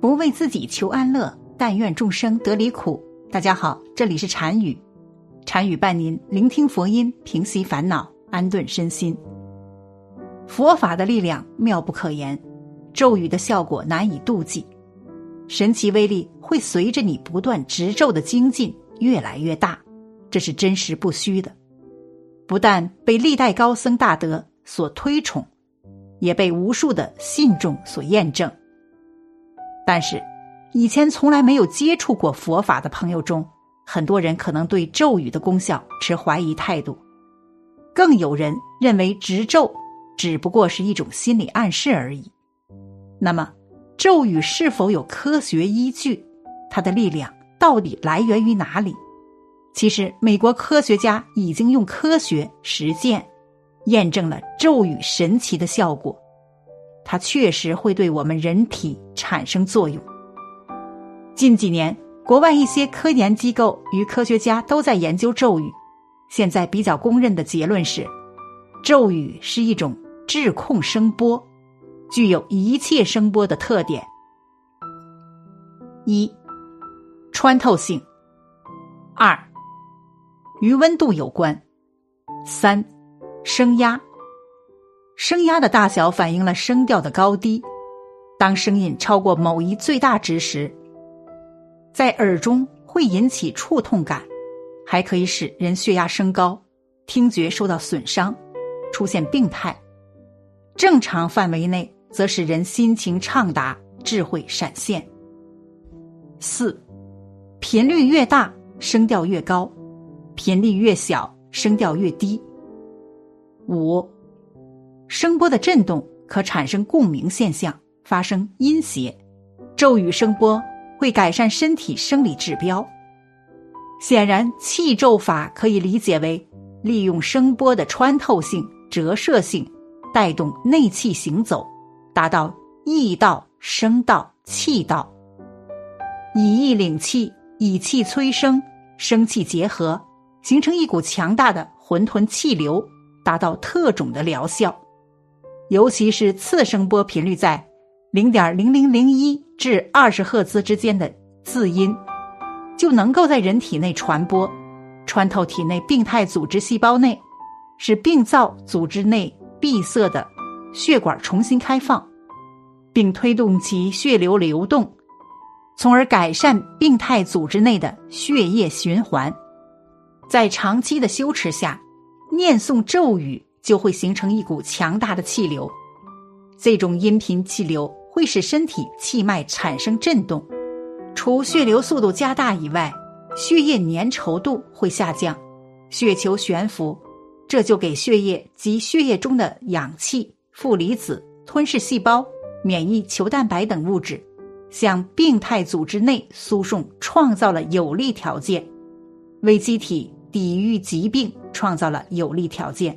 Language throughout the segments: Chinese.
不为自己求安乐，但愿众生得离苦。大家好，这里是禅语，禅语伴您聆听佛音，平息烦恼，安顿身心。佛法的力量妙不可言，咒语的效果难以度计，神奇威力会随着你不断执咒的精进越来越大，这是真实不虚的。不但被历代高僧大德所推崇，也被无数的信众所验证。但是，以前从来没有接触过佛法的朋友中，很多人可能对咒语的功效持怀疑态度，更有人认为执咒只不过是一种心理暗示而已。那么，咒语是否有科学依据？它的力量到底来源于哪里？其实，美国科学家已经用科学实践验证了咒语神奇的效果。它确实会对我们人体产生作用。近几年，国外一些科研机构与科学家都在研究咒语。现在比较公认的结论是，咒语是一种质控声波，具有一切声波的特点。一、穿透性；二、与温度有关；三、声压。声压的大小反映了声调的高低。当声音超过某一最大值时，在耳中会引起触痛感，还可以使人血压升高、听觉受到损伤、出现病态。正常范围内，则使人心情畅达、智慧闪现。四，频率越大，声调越高；频率越小，声调越低。五。声波的振动可产生共鸣现象，发生音谐。咒语声波会改善身体生理指标。显然，气咒法可以理解为利用声波的穿透性、折射性，带动内气行走，达到意道、声道、气道，以意领气，以气催生，声气结合，形成一股强大的混沌气流，达到特种的疗效。尤其是次声波频率在零点零零零一至二十赫兹之间的字音，就能够在人体内传播，穿透体内病态组织细胞内，使病灶组织内闭塞的血管重新开放，并推动其血流流动，从而改善病态组织内的血液循环。在长期的修持下，念诵咒语。就会形成一股强大的气流，这种音频气流会使身体气脉产生震动，除血流速度加大以外，血液粘稠度会下降，血球悬浮，这就给血液及血液中的氧气、负离子、吞噬细胞、免疫球蛋白等物质向病态组织内输送创造了有利条件，为机体抵御疾病创造了有利条件。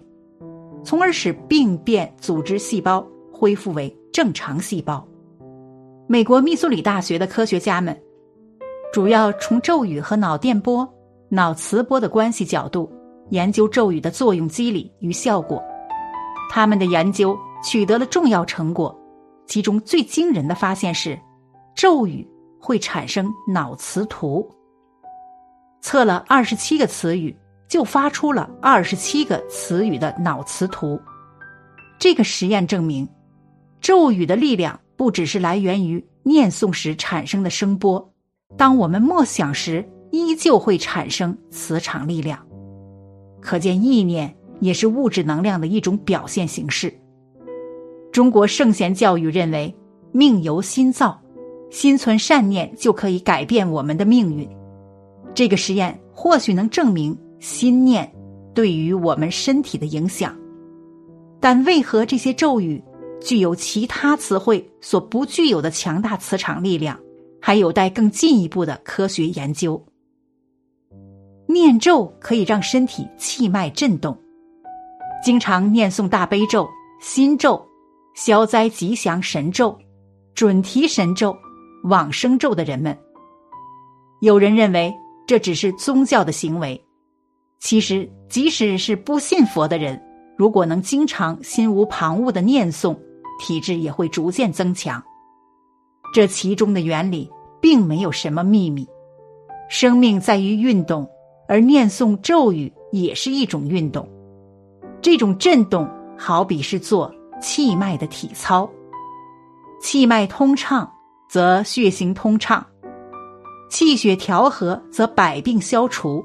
从而使病变组织细胞恢复为正常细胞。美国密苏里大学的科学家们主要从咒语和脑电波、脑磁波的关系角度研究咒语的作用机理与效果。他们的研究取得了重要成果，其中最惊人的发现是，咒语会产生脑磁图。测了二十七个词语。就发出了二十七个词语的脑磁图。这个实验证明，咒语的力量不只是来源于念诵时产生的声波，当我们默想时，依旧会产生磁场力量。可见，意念也是物质能量的一种表现形式。中国圣贤教育认为，命由心造，心存善念就可以改变我们的命运。这个实验或许能证明。心念对于我们身体的影响，但为何这些咒语具有其他词汇所不具有的强大磁场力量，还有待更进一步的科学研究。念咒可以让身体气脉震动，经常念诵大悲咒、心咒、消灾吉祥神咒、准提神咒、往生咒的人们，有人认为这只是宗教的行为。其实，即使是不信佛的人，如果能经常心无旁骛的念诵，体质也会逐渐增强。这其中的原理并没有什么秘密。生命在于运动，而念诵咒语也是一种运动。这种震动好比是做气脉的体操，气脉通畅则血行通畅，气血调和则百病消除。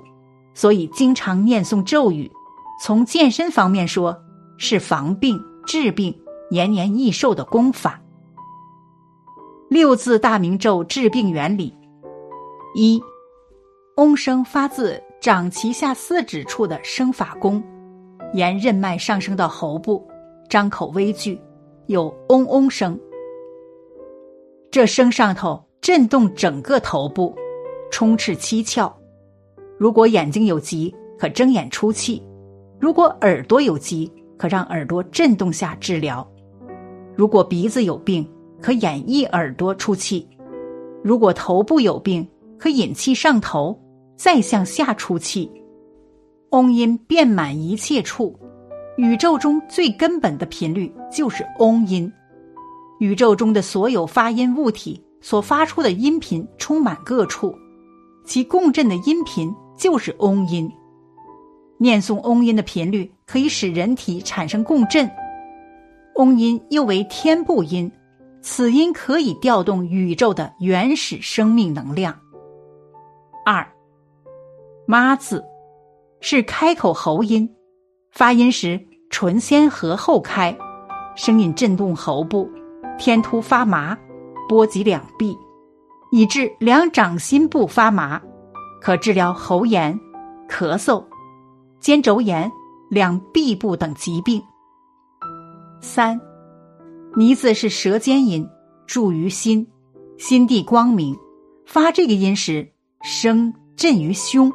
所以，经常念诵咒语，从健身方面说，是防病治病、延年益寿的功法。六字大明咒治病原理：一，嗡声发自掌脐下四指处的声法宫。沿任脉上升到喉部，张口微聚，有嗡嗡声。这声上头震动整个头部，充斥七窍。如果眼睛有疾，可睁眼出气；如果耳朵有疾，可让耳朵震动下治疗；如果鼻子有病，可掩一耳朵出气；如果头部有病，可引气上头，再向下出气。嗡音遍满一切处，宇宙中最根本的频率就是嗡音。宇宙中的所有发音物体所发出的音频充满各处，其共振的音频就是嗡音。念诵嗡音的频率可以使人体产生共振。嗡音又为天部音，此音可以调动宇宙的原始生命能量。二，妈字。是开口喉音，发音时唇先合后开，声音震动喉部，天突发麻，波及两臂，以致两掌心部发麻，可治疗喉炎、咳嗽、肩周炎、两臂部等疾病。三，呢字是舌尖音，注于心，心地光明，发这个音时，声震于胸。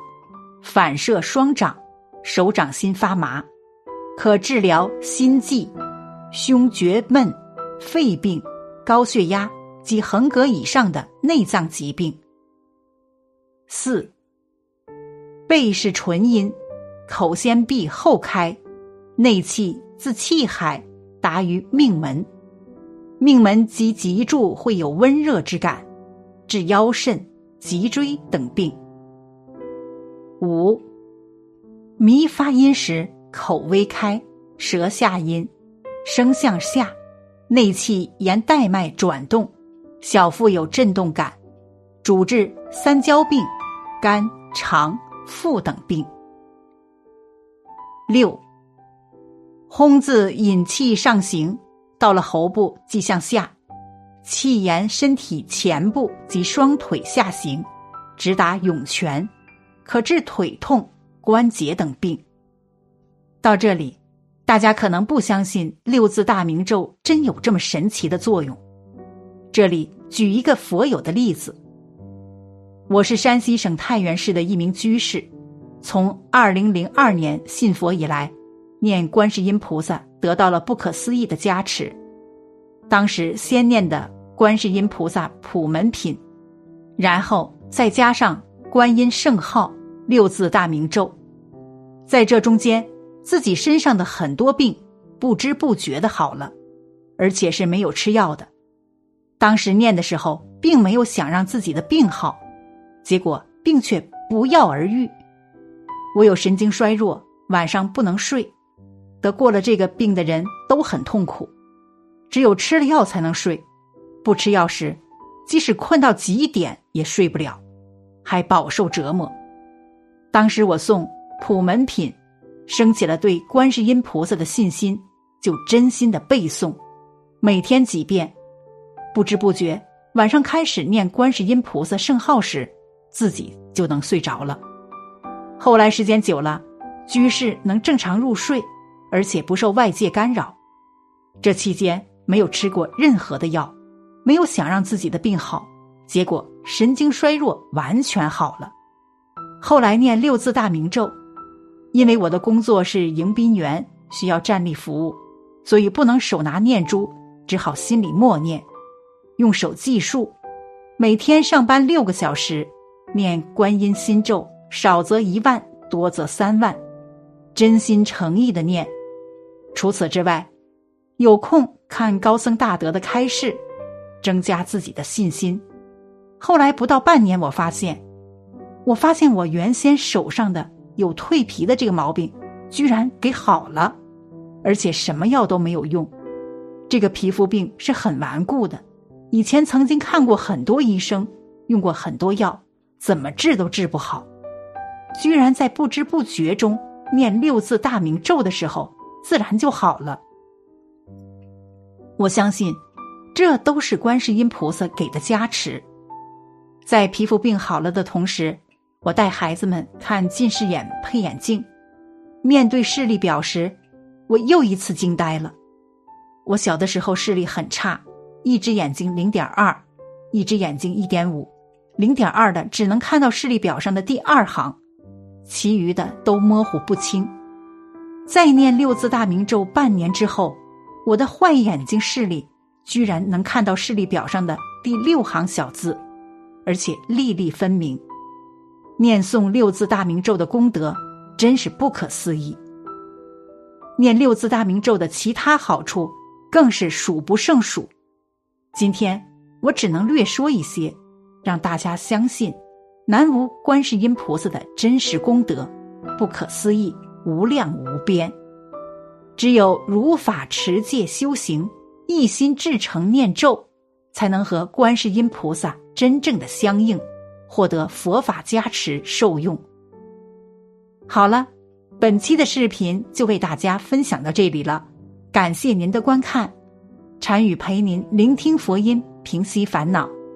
反射双掌，手掌心发麻，可治疗心悸、胸厥闷、肺病、高血压及横膈以上的内脏疾病。四，背是纯音，口先闭后开，内气自气海达于命门，命门及脊柱会有温热之感，治腰肾、脊椎等病。五，迷发音时口微开，舌下音，声向下，内气沿带脉转动，小腹有震动感，主治三焦病、肝、肠、腹等病。六，轰字引气上行，到了喉部即向下，气沿身体前部及双腿下行，直达涌泉。可治腿痛、关节等病。到这里，大家可能不相信六字大明咒真有这么神奇的作用。这里举一个佛友的例子：我是山西省太原市的一名居士，从二零零二年信佛以来，念观世音菩萨得到了不可思议的加持。当时先念的观世音菩萨普门品，然后再加上。观音圣号六字大明咒，在这中间，自己身上的很多病不知不觉的好了，而且是没有吃药的。当时念的时候，并没有想让自己的病好，结果病却不药而愈。我有神经衰弱，晚上不能睡，得过了这个病的人都很痛苦，只有吃了药才能睡，不吃药时，即使困到极点也睡不了。还饱受折磨。当时我诵普门品，升起了对观世音菩萨的信心，就真心的背诵，每天几遍，不知不觉晚上开始念观世音菩萨圣号时，自己就能睡着了。后来时间久了，居士能正常入睡，而且不受外界干扰。这期间没有吃过任何的药，没有想让自己的病好。结果神经衰弱完全好了。后来念六字大明咒，因为我的工作是迎宾员，需要站立服务，所以不能手拿念珠，只好心里默念，用手计数。每天上班六个小时，念观音心咒，少则一万，多则三万，真心诚意的念。除此之外，有空看高僧大德的开示。增加自己的信心。后来不到半年，我发现，我发现我原先手上的有蜕皮的这个毛病，居然给好了，而且什么药都没有用。这个皮肤病是很顽固的，以前曾经看过很多医生，用过很多药，怎么治都治不好。居然在不知不觉中念六字大明咒的时候，自然就好了。我相信，这都是观世音菩萨给的加持。在皮肤病好了的同时，我带孩子们看近视眼配眼镜，面对视力表时，我又一次惊呆了。我小的时候视力很差，一只眼睛零点二，一只眼睛一点五，零点二的只能看到视力表上的第二行，其余的都模糊不清。再念六字大明咒半年之后，我的坏眼睛视力居然能看到视力表上的第六行小字。而且粒粒分明，念诵六字大明咒的功德真是不可思议。念六字大明咒的其他好处更是数不胜数。今天我只能略说一些，让大家相信南无观世音菩萨的真实功德不可思议、无量无边。只有如法持戒修行，一心至诚念咒，才能和观世音菩萨。真正的相应，获得佛法加持受用。好了，本期的视频就为大家分享到这里了，感谢您的观看。禅语陪您聆听佛音，平息烦恼，